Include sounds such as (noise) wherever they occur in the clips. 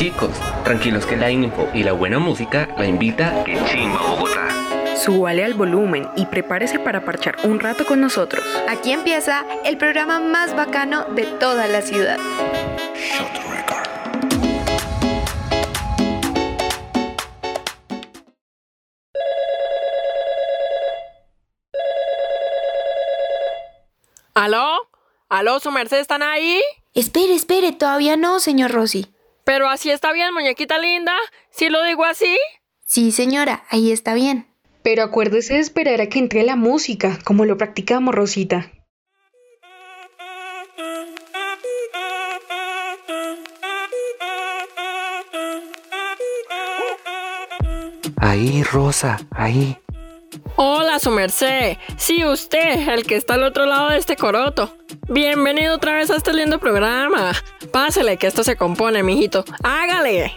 chicos, tranquilos que la info y la buena música la invita que chimba Bogotá. Súbale al volumen y prepárese para parchar un rato con nosotros. Aquí empieza el programa más bacano de toda la ciudad. ¿Aló? ¿Aló, su merced están ahí? Espere, espere, todavía no, señor Rossi. Pero así está bien, muñequita linda. ¿Sí lo digo así? Sí, señora, ahí está bien. Pero acuérdese de esperar a que entre la música, como lo practicamos, Rosita. Ahí, Rosa, ahí. Hola, su merced. Sí, usted, el que está al otro lado de este coroto. Bienvenido otra vez a este lindo programa. Pásele que esto se compone, mijito. Hágale.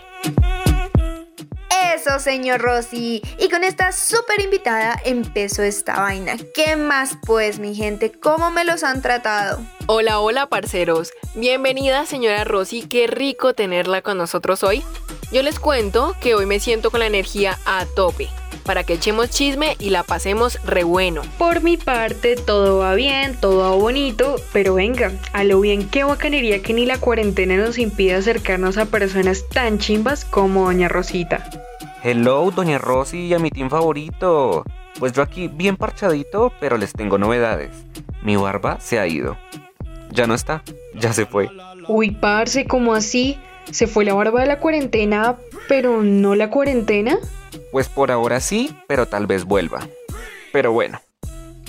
Eso, señor Rossi. Y con esta súper invitada empezó esta vaina. ¿Qué más pues, mi gente? ¿Cómo me los han tratado? Hola, hola, parceros. Bienvenida, señora Rosy. Qué rico tenerla con nosotros hoy. Yo les cuento que hoy me siento con la energía a tope para que echemos chisme y la pasemos re bueno. Por mi parte, todo va bien, todo va bonito, pero venga, a lo bien qué bacanería que ni la cuarentena nos impide acercarnos a personas tan chimbas como Doña Rosita. Hello, Doña Rosy y a mi team favorito. Pues yo aquí bien parchadito, pero les tengo novedades. Mi barba se ha ido. Ya no está, ya se fue. Uy, parce, ¿cómo así? ¿Se fue la barba de la cuarentena, pero no la cuarentena? Pues por ahora sí, pero tal vez vuelva. Pero bueno.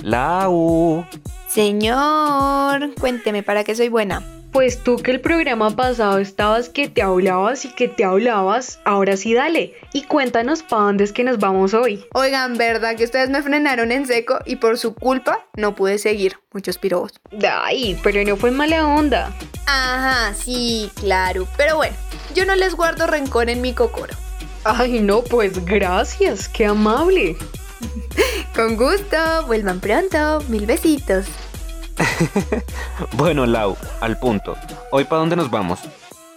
Lau. Señor, cuénteme para qué soy buena. Pues tú que el programa pasado estabas que te hablabas y que te hablabas, ahora sí dale y cuéntanos para dónde es que nos vamos hoy. Oigan, ¿verdad que ustedes me frenaron en seco y por su culpa no pude seguir? Muchos pirobos. Ay, pero no fue mala onda. Ajá, sí, claro. Pero bueno, yo no les guardo rencor en mi cocoro. Ay, no, pues gracias, qué amable. Con gusto, vuelvan pronto. Mil besitos. (laughs) bueno, Lau, al punto. ¿Hoy para dónde nos vamos?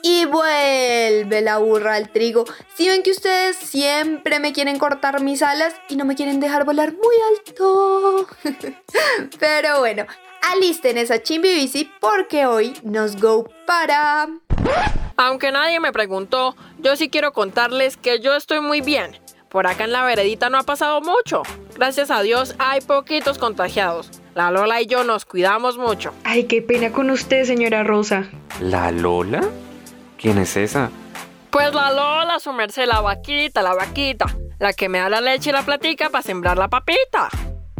Y vuelve la burra al trigo. Si ven que ustedes siempre me quieren cortar mis alas y no me quieren dejar volar muy alto. (laughs) Pero bueno, alisten esa chimbi bici porque hoy nos go para... Aunque nadie me preguntó, yo sí quiero contarles que yo estoy muy bien. Por acá en la veredita no ha pasado mucho. Gracias a Dios hay poquitos contagiados. La Lola y yo nos cuidamos mucho. Ay, qué pena con usted, señora Rosa. ¿La Lola? ¿Quién es esa? Pues la Lola, su merced, la vaquita, la vaquita. La que me da la leche y la platica para sembrar la papita.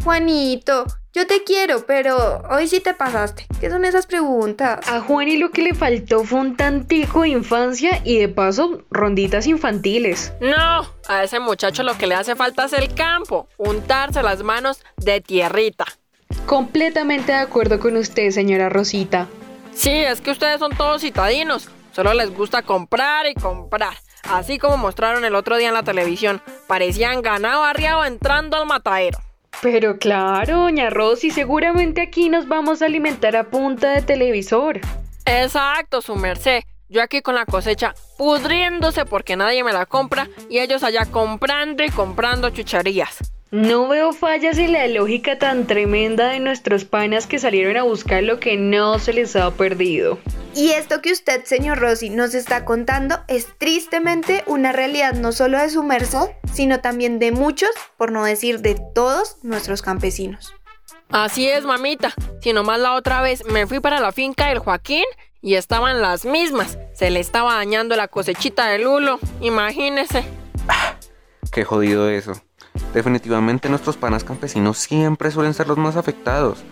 Juanito, yo te quiero, pero hoy sí te pasaste. ¿Qué son esas preguntas? A Juan y lo que le faltó fue un tantico de infancia y de paso ronditas infantiles. No, a ese muchacho lo que le hace falta es el campo, untarse las manos de tierrita. Completamente de acuerdo con usted, señora Rosita. Sí, es que ustedes son todos citadinos. Solo les gusta comprar y comprar. Así como mostraron el otro día en la televisión. Parecían ganado arriado entrando al matadero. Pero claro, doña Rosy, seguramente aquí nos vamos a alimentar a punta de televisor. Exacto, su merced. Yo aquí con la cosecha pudriéndose porque nadie me la compra y ellos allá comprando y comprando chucharías. No veo fallas en la lógica tan tremenda de nuestros panas que salieron a buscar lo que no se les ha perdido. Y esto que usted, señor Rossi, nos está contando es tristemente una realidad no solo de su merced, sino también de muchos, por no decir de todos nuestros campesinos. Así es, mamita. Si nomás la otra vez me fui para la finca del Joaquín y estaban las mismas. Se le estaba dañando la cosechita del lulo. Imagínese. Ah, qué jodido eso. Definitivamente nuestros panas campesinos siempre suelen ser los más afectados,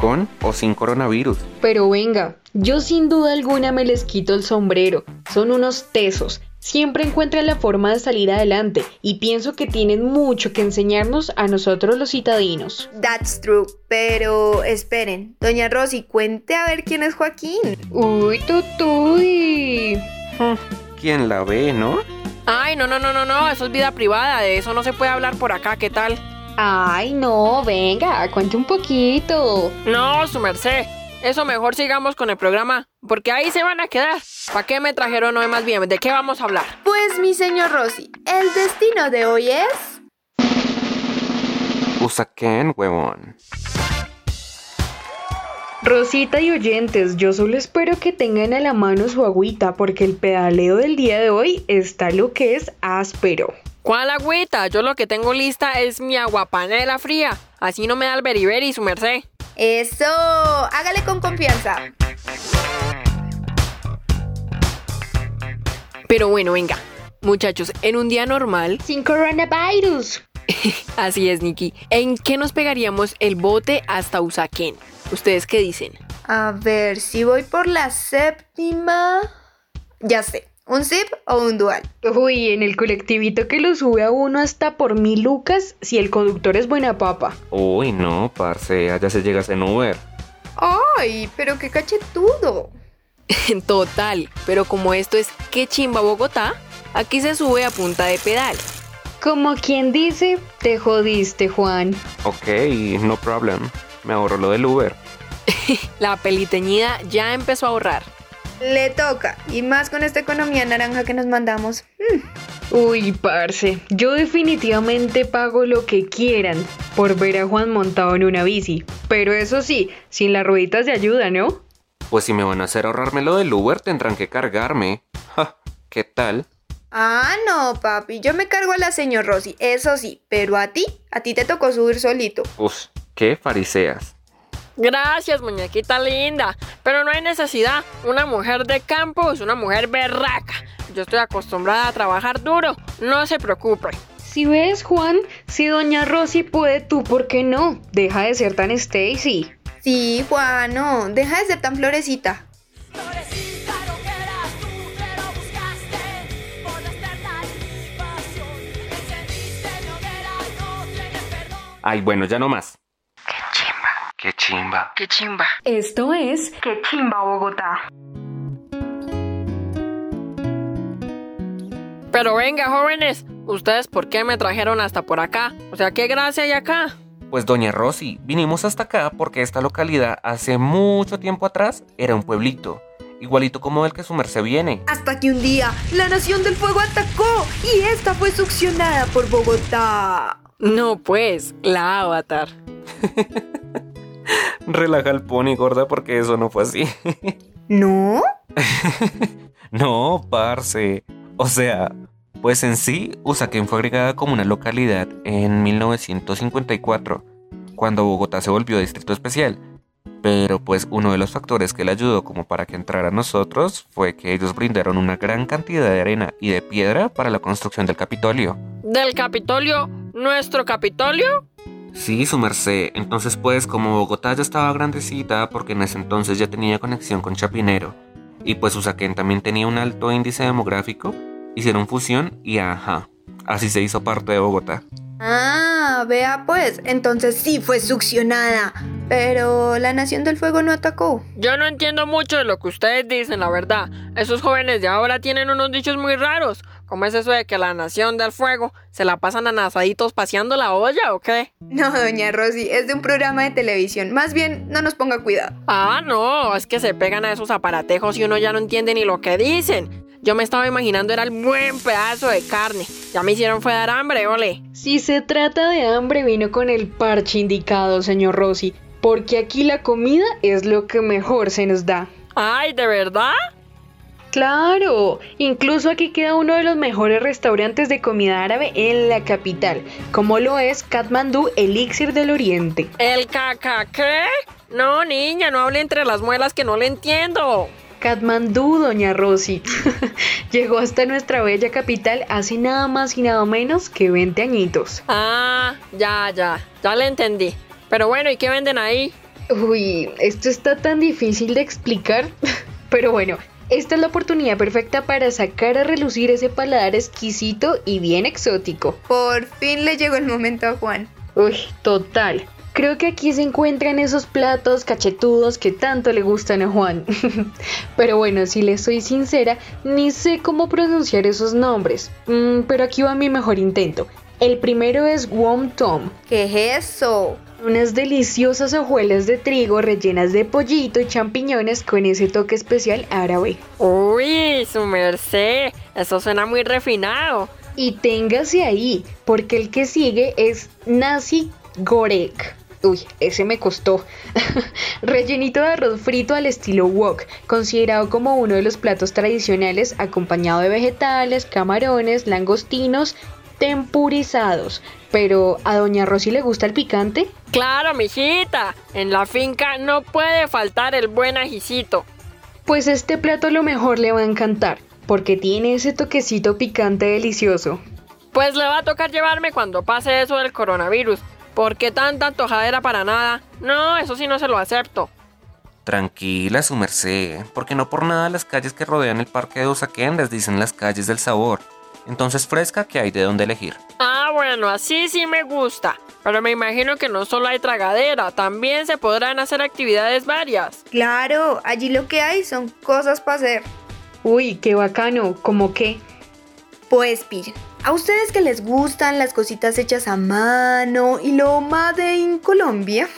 con o sin coronavirus. Pero venga, yo sin duda alguna me les quito el sombrero. Son unos tesos. Siempre encuentran la forma de salir adelante y pienso que tienen mucho que enseñarnos a nosotros los citadinos. That's true, pero esperen, doña Rosy, cuente a ver quién es Joaquín. Uy, tutuy. ¿Quién la ve, no? Ay, no, no, no, no, no, eso es vida privada, de eso no se puede hablar por acá, ¿qué tal? Ay, no, venga, cuente un poquito. No, su merced, eso mejor sigamos con el programa, porque ahí se van a quedar. ¿Para qué me trajeron hoy más bien? ¿De qué vamos a hablar? Pues mi señor Rosy, el destino de hoy es... Usaquén, huevón. Rosita y oyentes, yo solo espero que tengan a la mano su agüita porque el pedaleo del día de hoy está lo que es áspero. ¿Cuál agüita? Yo lo que tengo lista es mi aguapanela fría. Así no me da el beriberi, su merced. Eso, hágale con confianza. Pero bueno, venga. Muchachos, en un día normal, (laughs) Sin coronavirus. así es, Nikki, ¿en qué nos pegaríamos el bote hasta Usaquén? ¿Ustedes qué dicen? A ver, si voy por la séptima... Ya sé, ¿un zip o un dual? Uy, en el colectivito que lo sube a uno hasta por mil lucas si el conductor es buena papa. Uy, no, parce, allá se llegas en Uber. ¡Ay, pero qué cachetudo! (laughs) Total, pero como esto es qué chimba Bogotá, aquí se sube a punta de pedal. Como quien dice, te jodiste, Juan. Ok, no problem. Me ahorro lo del Uber. (laughs) La peliteñida ya empezó a ahorrar. Le toca, y más con esta economía naranja que nos mandamos. Mm, Uy, parce, yo definitivamente pago lo que quieran por ver a Juan montado en una bici. Pero eso sí, sin las rueditas de ayuda, ¿no? Pues si me van a hacer ahorrarme lo del Uber, tendrán que cargarme. Ja, ¿qué tal? Ah, no, papi, yo me cargo a la señor Rosy, eso sí, pero a ti, a ti te tocó subir solito. Uf, qué fariseas. Gracias, muñequita linda. Pero no hay necesidad. Una mujer de campo es una mujer berraca. Yo estoy acostumbrada a trabajar duro. No se preocupe. Si ves, Juan, si doña Rosy puede, tú, ¿por qué no? Deja de ser tan Stacy. Sí, Juano, deja de ser tan florecita. No. Ay, bueno, ya no más. Qué chimba. Qué chimba. Esto es Que chimba Bogotá. Pero venga, jóvenes. ¿Ustedes por qué me trajeron hasta por acá? O sea, ¿qué gracia hay acá? Pues doña Rosy, vinimos hasta acá porque esta localidad hace mucho tiempo atrás era un pueblito, igualito como el que su merced viene. Hasta que un día la Nación del Fuego atacó y esta fue succionada por Bogotá. No, pues, la avatar. (laughs) Relaja el pony, gorda, porque eso no fue así. ¿No? (laughs) no, parce. O sea, pues en sí, Usaquén fue agregada como una localidad en 1954, cuando Bogotá se volvió distrito especial. Pero pues uno de los factores que le ayudó como para que entrara a nosotros fue que ellos brindaron una gran cantidad de arena y de piedra para la construcción del Capitolio. ¿Del Capitolio? ¿Nuestro Capitolio? Sí, su merced. Entonces, pues, como Bogotá ya estaba grandecita, porque en ese entonces ya tenía conexión con Chapinero, y pues Usaquén también tenía un alto índice demográfico, hicieron fusión y ajá, así se hizo parte de Bogotá. Ah, vea pues, entonces sí fue succionada. Pero la Nación del Fuego no atacó. Yo no entiendo mucho de lo que ustedes dicen, la verdad. Esos jóvenes de ahora tienen unos dichos muy raros. ¿Cómo es eso de que la nación del fuego se la pasan anasaditos paseando la olla o qué? No, doña Rosy, es de un programa de televisión. Más bien, no nos ponga cuidado. Ah, no, es que se pegan a esos aparatejos y uno ya no entiende ni lo que dicen. Yo me estaba imaginando era el buen pedazo de carne. Ya me hicieron fue dar hambre, ole. Si se trata de hambre, vino con el parche indicado, señor Rossi, porque aquí la comida es lo que mejor se nos da. Ay, ¿de verdad? Claro, incluso aquí queda uno de los mejores restaurantes de comida árabe en la capital, como lo es Katmandú Elixir del Oriente. ¿El caca qué? No, niña, no hable entre las muelas que no le entiendo. Katmandú, doña Rosy, (laughs) llegó hasta nuestra bella capital hace nada más y nada menos que 20 añitos. Ah, ya, ya, ya le entendí. Pero bueno, ¿y qué venden ahí? Uy, esto está tan difícil de explicar, (laughs) pero bueno, esta es la oportunidad perfecta para sacar a relucir ese paladar exquisito y bien exótico. Por fin le llegó el momento a Juan. Uy, total. Creo que aquí se encuentran esos platos cachetudos que tanto le gustan a Juan. (laughs) pero bueno, si le soy sincera, ni sé cómo pronunciar esos nombres. Mm, pero aquí va mi mejor intento. El primero es Wom Tom. ¿Qué es eso? Unas deliciosas hojuelas de trigo rellenas de pollito y champiñones con ese toque especial árabe. Uy, su merced, eso suena muy refinado. Y téngase ahí, porque el que sigue es Nasi Gorek. Uy, ese me costó. (laughs) Rellenito de arroz frito al estilo wok, considerado como uno de los platos tradicionales, acompañado de vegetales, camarones, langostinos, tempurizados. Pero, ¿a Doña Rosy le gusta el picante? Claro, mijita, en la finca no puede faltar el buen ajicito. Pues este plato a lo mejor le va a encantar, porque tiene ese toquecito picante delicioso. Pues le va a tocar llevarme cuando pase eso del coronavirus. ¿Por qué tanta antojadera para nada? No, eso sí no se lo acepto. Tranquila, su merced, porque no por nada las calles que rodean el parque de Usaquén les dicen las calles del sabor. Entonces fresca que hay de dónde elegir. Ah, bueno, así sí me gusta. Pero me imagino que no solo hay tragadera, también se podrán hacer actividades varias. Claro, allí lo que hay son cosas para hacer. Uy, qué bacano, ¿cómo qué? Pues pillen, a ustedes que les gustan las cositas hechas a mano y lo Made in Colombia,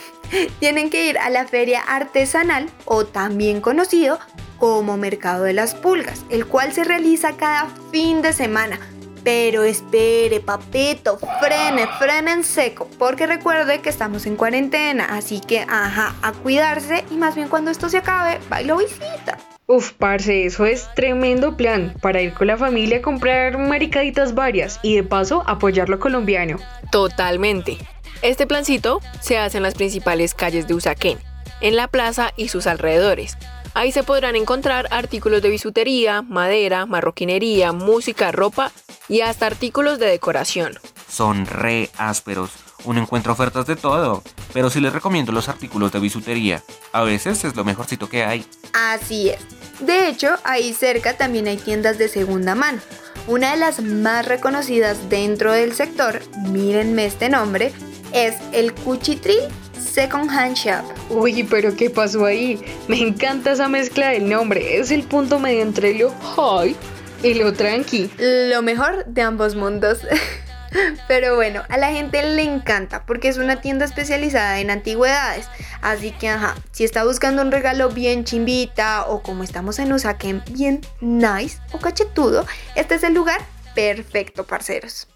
tienen que ir a la feria artesanal o también conocido como Mercado de las Pulgas, el cual se realiza cada fin de semana. Pero espere, papito, frene, frene en seco, porque recuerde que estamos en cuarentena, así que, ajá, a cuidarse y más bien cuando esto se acabe, va y lo visita. Uf, parce, eso es tremendo plan para ir con la familia a comprar maricaditas varias y de paso apoyar lo colombiano. Totalmente. Este plancito se hace en las principales calles de Usaquén, en la plaza y sus alrededores. Ahí se podrán encontrar artículos de bisutería, madera, marroquinería, música, ropa y hasta artículos de decoración. Son re ásperos. Uno encuentra ofertas de todo, pero sí les recomiendo los artículos de bisutería. A veces es lo mejorcito que hay. Así es. De hecho, ahí cerca también hay tiendas de segunda mano. Una de las más reconocidas dentro del sector, mírenme este nombre, es el Cuchitril Second Hand Shop. Uy, pero ¿qué pasó ahí? Me encanta esa mezcla del nombre. Es el punto medio entre lo high y lo tranqui. Lo mejor de ambos mundos. (laughs) Pero bueno, a la gente le encanta porque es una tienda especializada en antigüedades. Así que, ajá, si está buscando un regalo bien chimbita o como estamos en Usaquén, bien nice o cachetudo, este es el lugar perfecto, parceros.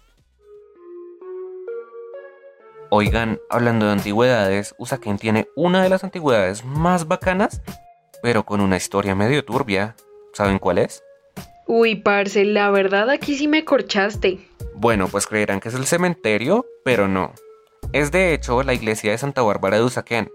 Oigan, hablando de antigüedades, Usaquén tiene una de las antigüedades más bacanas, pero con una historia medio turbia. ¿Saben cuál es? Uy, parce, la verdad aquí sí me corchaste. Bueno, pues creerán que es el cementerio, pero no. Es de hecho la iglesia de Santa Bárbara de Usaquén.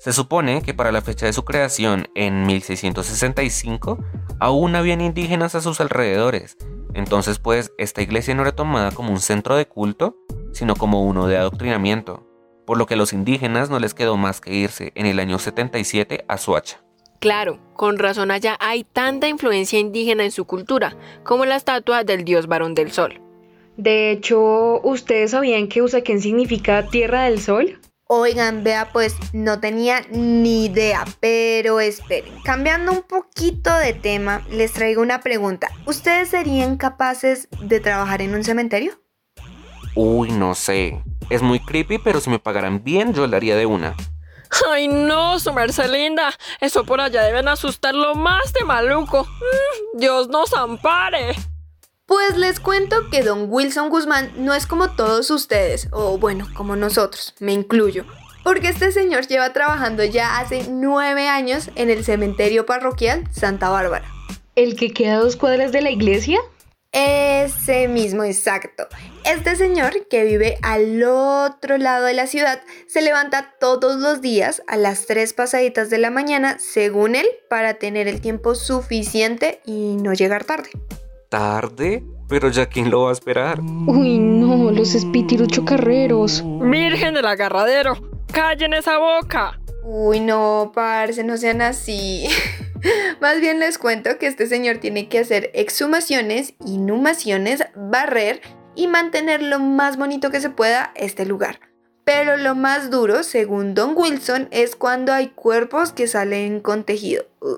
Se supone que para la fecha de su creación, en 1665, aún habían indígenas a sus alrededores. Entonces, pues, esta iglesia no era tomada como un centro de culto, sino como uno de adoctrinamiento, por lo que a los indígenas no les quedó más que irse en el año 77 a Suacha. Claro, con razón allá hay tanta influencia indígena en su cultura, como la estatua del dios varón del sol. De hecho, ¿ustedes sabían que Usaquén significa Tierra del Sol? Oigan, vea, pues no tenía ni idea, pero esperen. Cambiando un poquito de tema, les traigo una pregunta. ¿Ustedes serían capaces de trabajar en un cementerio? Uy, no sé. Es muy creepy, pero si me pagaran bien, yo le haría de una. Ay, no, su merced linda. Eso por allá deben asustarlo más de maluco. Mm, Dios nos ampare. Pues les cuento que don Wilson Guzmán no es como todos ustedes, o bueno, como nosotros, me incluyo. Porque este señor lleva trabajando ya hace nueve años en el cementerio parroquial Santa Bárbara. ¿El que queda a dos cuadras de la iglesia? Ese mismo, exacto. Este señor que vive al otro lado de la ciudad se levanta todos los días a las 3 pasaditas de la mañana, según él, para tener el tiempo suficiente y no llegar tarde. ¿Tarde? Pero ya quién lo va a esperar. Uy, no, los espíritus chocarreros. Virgen del agarradero. Callen esa boca. Uy, no, parce, no sean así. (laughs) (laughs) Más bien les cuento que este señor tiene que hacer exhumaciones, inhumaciones, barrer y mantener lo más bonito que se pueda este lugar. Pero lo más duro, según Don Wilson, es cuando hay cuerpos que salen con tejido. Uh,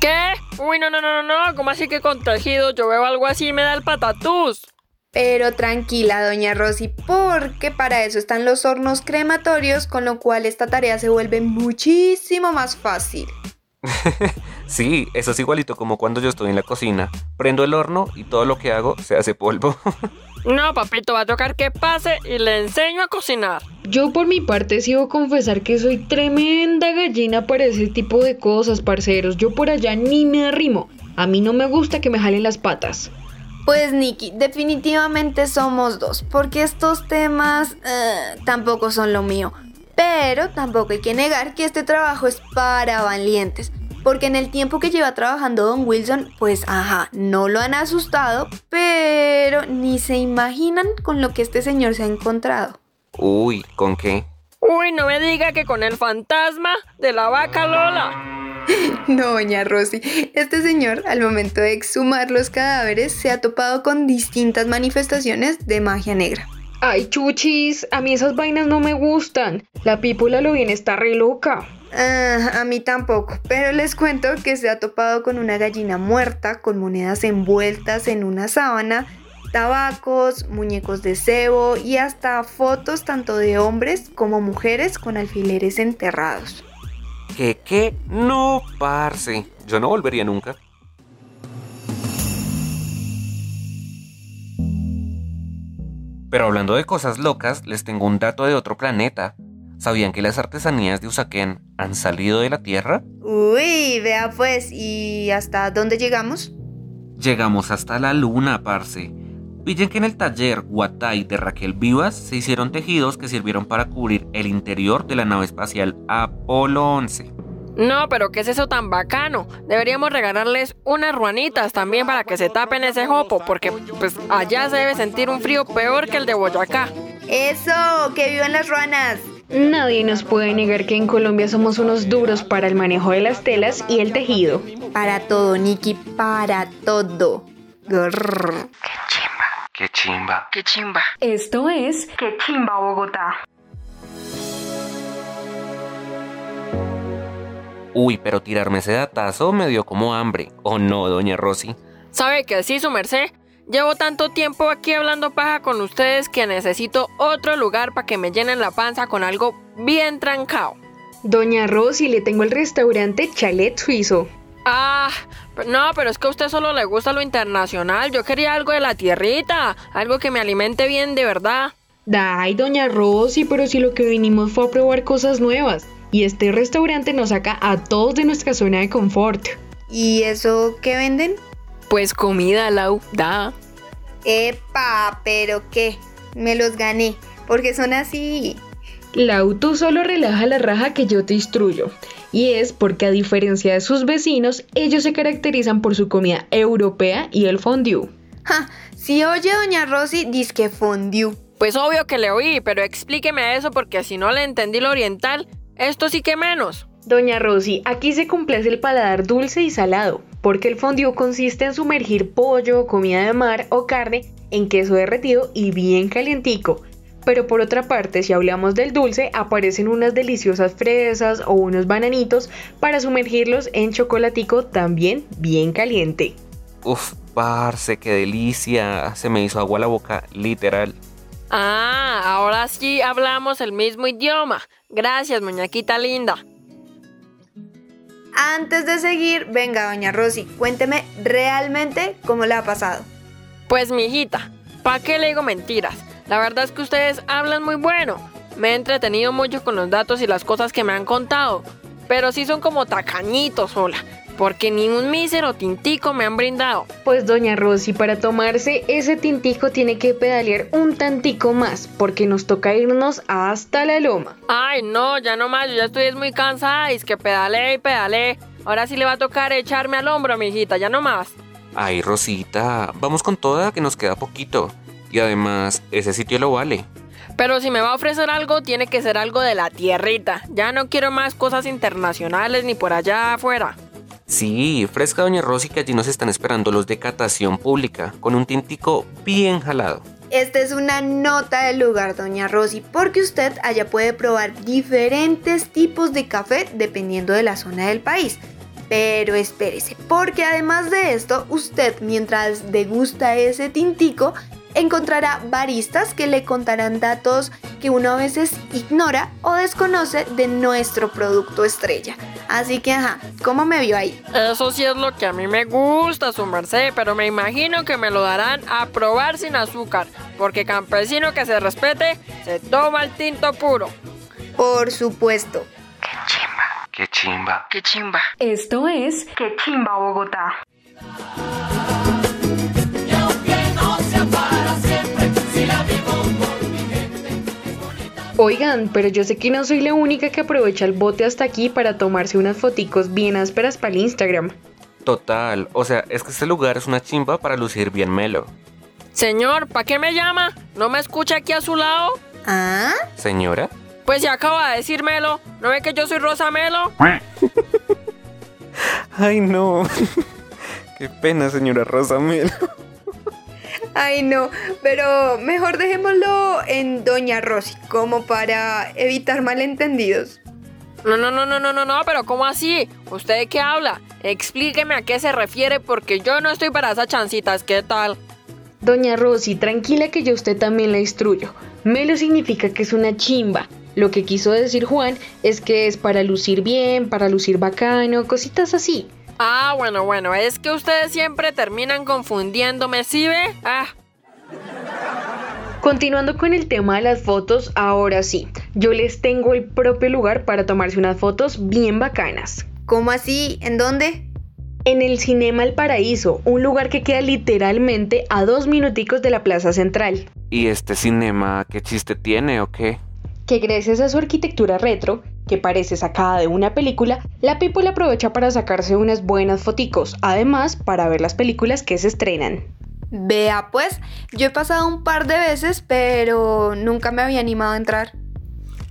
¿Qué? Uy, no, no, no, no, no. ¿Cómo así que con tejido? Yo veo algo así y me da el patatús. Pero tranquila, doña Rosy, porque para eso están los hornos crematorios, con lo cual esta tarea se vuelve muchísimo más fácil. (laughs) Sí, eso es igualito como cuando yo estoy en la cocina. Prendo el horno y todo lo que hago se hace polvo. (laughs) No, papito, va a tocar que pase y le enseño a cocinar. Yo por mi parte sí debo confesar que soy tremenda gallina para ese tipo de cosas, parceros. Yo por allá ni me arrimo. A mí no me gusta que me jalen las patas. Pues Nikki, definitivamente somos dos, porque estos temas eh, tampoco son lo mío. Pero tampoco hay que negar que este trabajo es para valientes. Porque en el tiempo que lleva trabajando Don Wilson, pues ajá, no lo han asustado, pero ni se imaginan con lo que este señor se ha encontrado. Uy, ¿con qué? Uy, no me diga que con el fantasma de la vaca Lola. (laughs) No, doña Rosy, este señor al momento de exhumar los cadáveres se ha topado con distintas manifestaciones de magia negra. Ay, chuchis, a mí esas vainas no me gustan. La pípula lo bien está re loca. Ah, a mí tampoco, pero les cuento que se ha topado con una gallina muerta, con monedas envueltas en una sábana, tabacos, muñecos de cebo y hasta fotos tanto de hombres como mujeres con alfileres enterrados. ¿Qué qué? No, parce. Yo no volvería nunca. Pero hablando de cosas locas, les tengo un dato de otro planeta. ¿Sabían que las artesanías de Usaquén han salido de la Tierra? Uy, vea pues, ¿y hasta dónde llegamos? Llegamos hasta la luna, parce. Pillen que en el taller Guatay de Raquel Vivas se hicieron tejidos que sirvieron para cubrir el interior de la nave espacial Apolo 11. No, pero ¿qué es eso tan bacano? Deberíamos regalarles unas ruanitas también para que se tapen ese jopo, porque pues allá se debe sentir un frío peor que el de Boyacá. Eso, que vivan las ruanas. Nadie nos puede negar que en Colombia somos unos duros para el manejo de las telas y el tejido. Para todo, Nikki, para todo. Grrr. ¡Qué chimba! ¡Qué chimba! Esto es Que chimba Bogotá. Uy, pero tirarme ese datazo me dio como hambre. ¿O no, doña Rosy? ¿Sabe que sí, su merced? Llevo tanto tiempo aquí hablando paja con ustedes que necesito otro lugar para que me llenen la panza con algo bien trancado. Doña Rosy, le tengo el restaurante Chalet Suizo. Ah, no, pero es que a usted solo le gusta lo internacional. Yo quería algo de la tierrita, algo que me alimente bien de verdad. Ay, doña Rosy, pero si lo que vinimos fue a probar cosas nuevas. Y este restaurante nos saca a todos de nuestra zona de confort. ¿Y eso qué venden? Pues comida, Lau, da. Epa, pero qué, me los gané, porque son así. Lau, tú solo relaja la raja que yo te instruyo. Y es porque a diferencia de sus vecinos, ellos se caracterizan por su comida europea y el fondue. Ja, si oye doña Rosy, disque fondue. Pues obvio que le oí, pero explíqueme eso porque si no le entendí lo oriental, esto sí que menos. Doña Rosy, aquí se complace el paladar dulce y salado, porque el fondue consiste en sumergir pollo, comida de mar o carne en queso derretido y bien calientico. Pero por otra parte, si hablamos del dulce, aparecen unas deliciosas fresas o unos bananitos para sumergirlos en chocolatico también bien caliente. Uf, parce, qué delicia. Se me hizo agua la boca, literal. Ah, ahora sí hablamos el mismo idioma. Gracias, muñequita linda. Antes de seguir, venga doña Rosy, cuénteme realmente cómo le ha pasado. Pues mijita, ¿pa' qué le digo mentiras? La verdad es que ustedes hablan muy bueno. Me he entretenido mucho con los datos y las cosas que me han contado. Pero sí son como tacañitos, sola. Porque ni un mísero tintico me han brindado. Pues doña Rosy, para tomarse ese tintico tiene que pedalear un tantico más, porque nos toca irnos hasta la loma. Ay, no, ya no más, yo ya estoy es muy cansada. Y es que pedalé y pedalé. Ahora sí le va a tocar echarme al hombro, mijita, ya no más. Ay, Rosita, vamos con toda que nos queda poquito. Y además, ese sitio lo vale. Pero si me va a ofrecer algo, tiene que ser algo de la tierrita. Ya no quiero más cosas internacionales ni por allá afuera. Sí, fresca doña Rosy que allí nos están esperando los de catación pública, con un tintico bien jalado. Esta es una nota del lugar, doña Rosy, porque usted allá puede probar diferentes tipos de café dependiendo de la zona del país. Pero espérese, porque además de esto, usted mientras degusta ese tintico, encontrará baristas que le contarán datos que uno a veces ignora o desconoce de nuestro producto estrella. Así que, ajá, ¿cómo me vio ahí? Eso sí es lo que a mí me gusta, su merced, pero me imagino que me lo darán a probar sin azúcar, porque campesino que se respete se toma el tinto puro. Por supuesto. Qué chimba. ¡Qué chimba! Esto es Que Chimba Bogotá. Oigan, pero yo sé que no soy la única que aprovecha el bote hasta aquí para tomarse unas foticos bien ásperas para el Instagram. Total, o sea, es que este lugar es una chimba para lucir bien melo. Señor, ¿para qué me llama? ¿No me escucha aquí a su lado? ¿Ah? Señora, Pues si acaba de decírmelo, ¿no ve que yo soy Rosa Melo? (laughs) Ay, no. (laughs) Qué pena, señora Rosamel. Ay, no, pero mejor dejémoslo en Doña Rosy, como para evitar malentendidos. No, no, no, no, no, no, no, pero ¿cómo así? ¿Usted de qué habla? Explíqueme a qué se refiere porque yo no estoy para esas chancitas, ¿qué tal? Doña Rosy, tranquila que yo a usted también la instruyo. Melo significa que es una chimba. Lo que quiso decir Juan es que es para lucir bien, para lucir bacano, cositas así. Ah, bueno, bueno, es que ustedes siempre terminan confundiéndome, ¿sí ve? Ah, Continuando con el tema de las fotos, ahora sí, yo les tengo el propio lugar para tomarse unas fotos bien bacanas. ¿Cómo así? ¿En dónde? En el Cinema El Paraíso, un lugar que queda literalmente a dos minuticos de la Plaza Central, ¿Y este cinema qué chiste tiene o qué? que gracias a su arquitectura retro, que parece sacada de una película, la people aprovecha para sacarse unas buenas foticos, además para ver las películas que se estrenan. Vea, pues, yo he pasado un par de veces, pero nunca me había animado a entrar.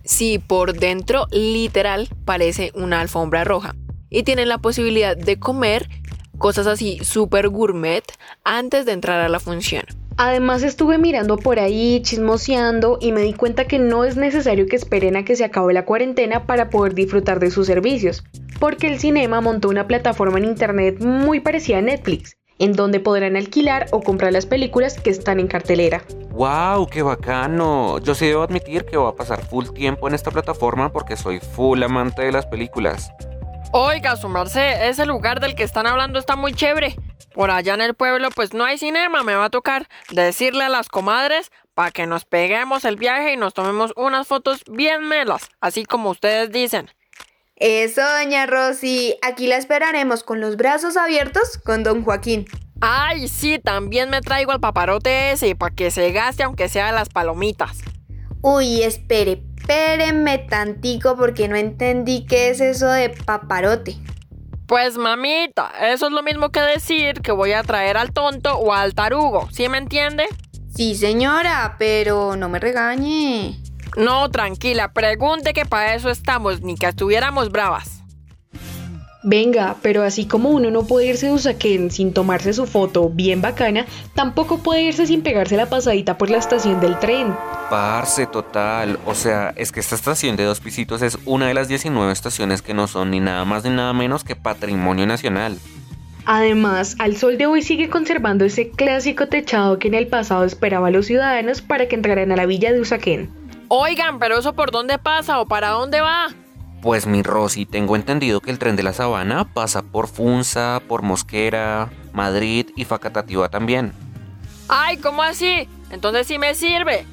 Sí, por dentro literal parece una alfombra roja. Y tienen la posibilidad de comer cosas así súper gourmet antes de entrar a la función. Además estuve mirando por ahí, chismoseando y me di cuenta que no es necesario que esperen a que se acabe la cuarentena para poder disfrutar de sus servicios, porque el cinema montó una plataforma en internet muy parecida a Netflix, en donde podrán alquilar o comprar las películas que están en cartelera. ¡Wow! ¡Qué bacano! Yo sí debo admitir que voy a pasar full tiempo en esta plataforma porque soy full amante de las películas. oiga, su merced, ese lugar del que están hablando está muy chévere. Por allá en el pueblo pues no hay cinema, me va a tocar decirle a las comadres para que nos peguemos el viaje y nos tomemos unas fotos bien melas, así como ustedes dicen. Eso, Doña Rosy, aquí la esperaremos con los brazos abiertos con Don Joaquín. Ay, sí, también me traigo al paparote ese para que se gaste aunque sea las palomitas. Uy, espere, espérenme tantico porque no entendí qué es eso de paparote. Pues mamita, eso es lo mismo que decir que voy a traer al tonto o al tarugo, ¿sí me entiende? Sí, señora, pero no me regañe. No, tranquila, pregunte que para eso estamos, ni que estuviéramos bravas. Venga, pero así como uno no puede irse de Usaquén sin tomarse su foto bien bacana, tampoco puede irse sin pegarse la pasadita por la estación del tren. Parce, total. O sea, es que esta estación de dos pisitos es una de las 19 estaciones que no son ni nada más ni nada menos que patrimonio nacional. Además, al sol de hoy sigue conservando ese clásico techado que en el pasado esperaba a los ciudadanos para que entraran a la villa de Usaquén. Oigan, pero eso por dónde pasa o para dónde va? Pues mi Rosy, tengo entendido que el tren de la Sabana pasa por Funza, por Mosquera, Madrid y Facatativá también. Ay, ¿cómo así? Entonces sí me sirve.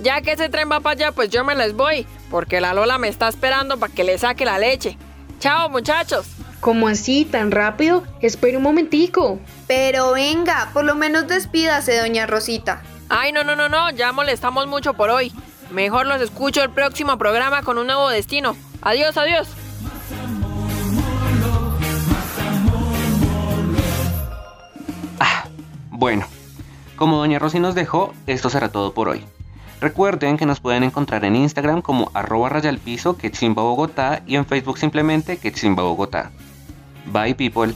Ya que ese tren va para allá, pues yo me les voy, porque la Lola me está esperando para que le saque la leche. Chao, muchachos. ¿Cómo así? ¿Tan rápido? Espere un momentico. Pero venga, por lo menos despídase, Doña Rosita. Ay, no, no, no, no, ya molestamos mucho por hoy. Mejor los escucho el próximo programa con un nuevo destino. Adiós, adiós. Bueno, como Doña Rosy nos dejó, esto será todo por hoy. Recuerden que nos pueden encontrar en Instagram como arroba rayalpiso que chimba Bogotá y en Facebook simplemente que chimba Bogotá. Bye people.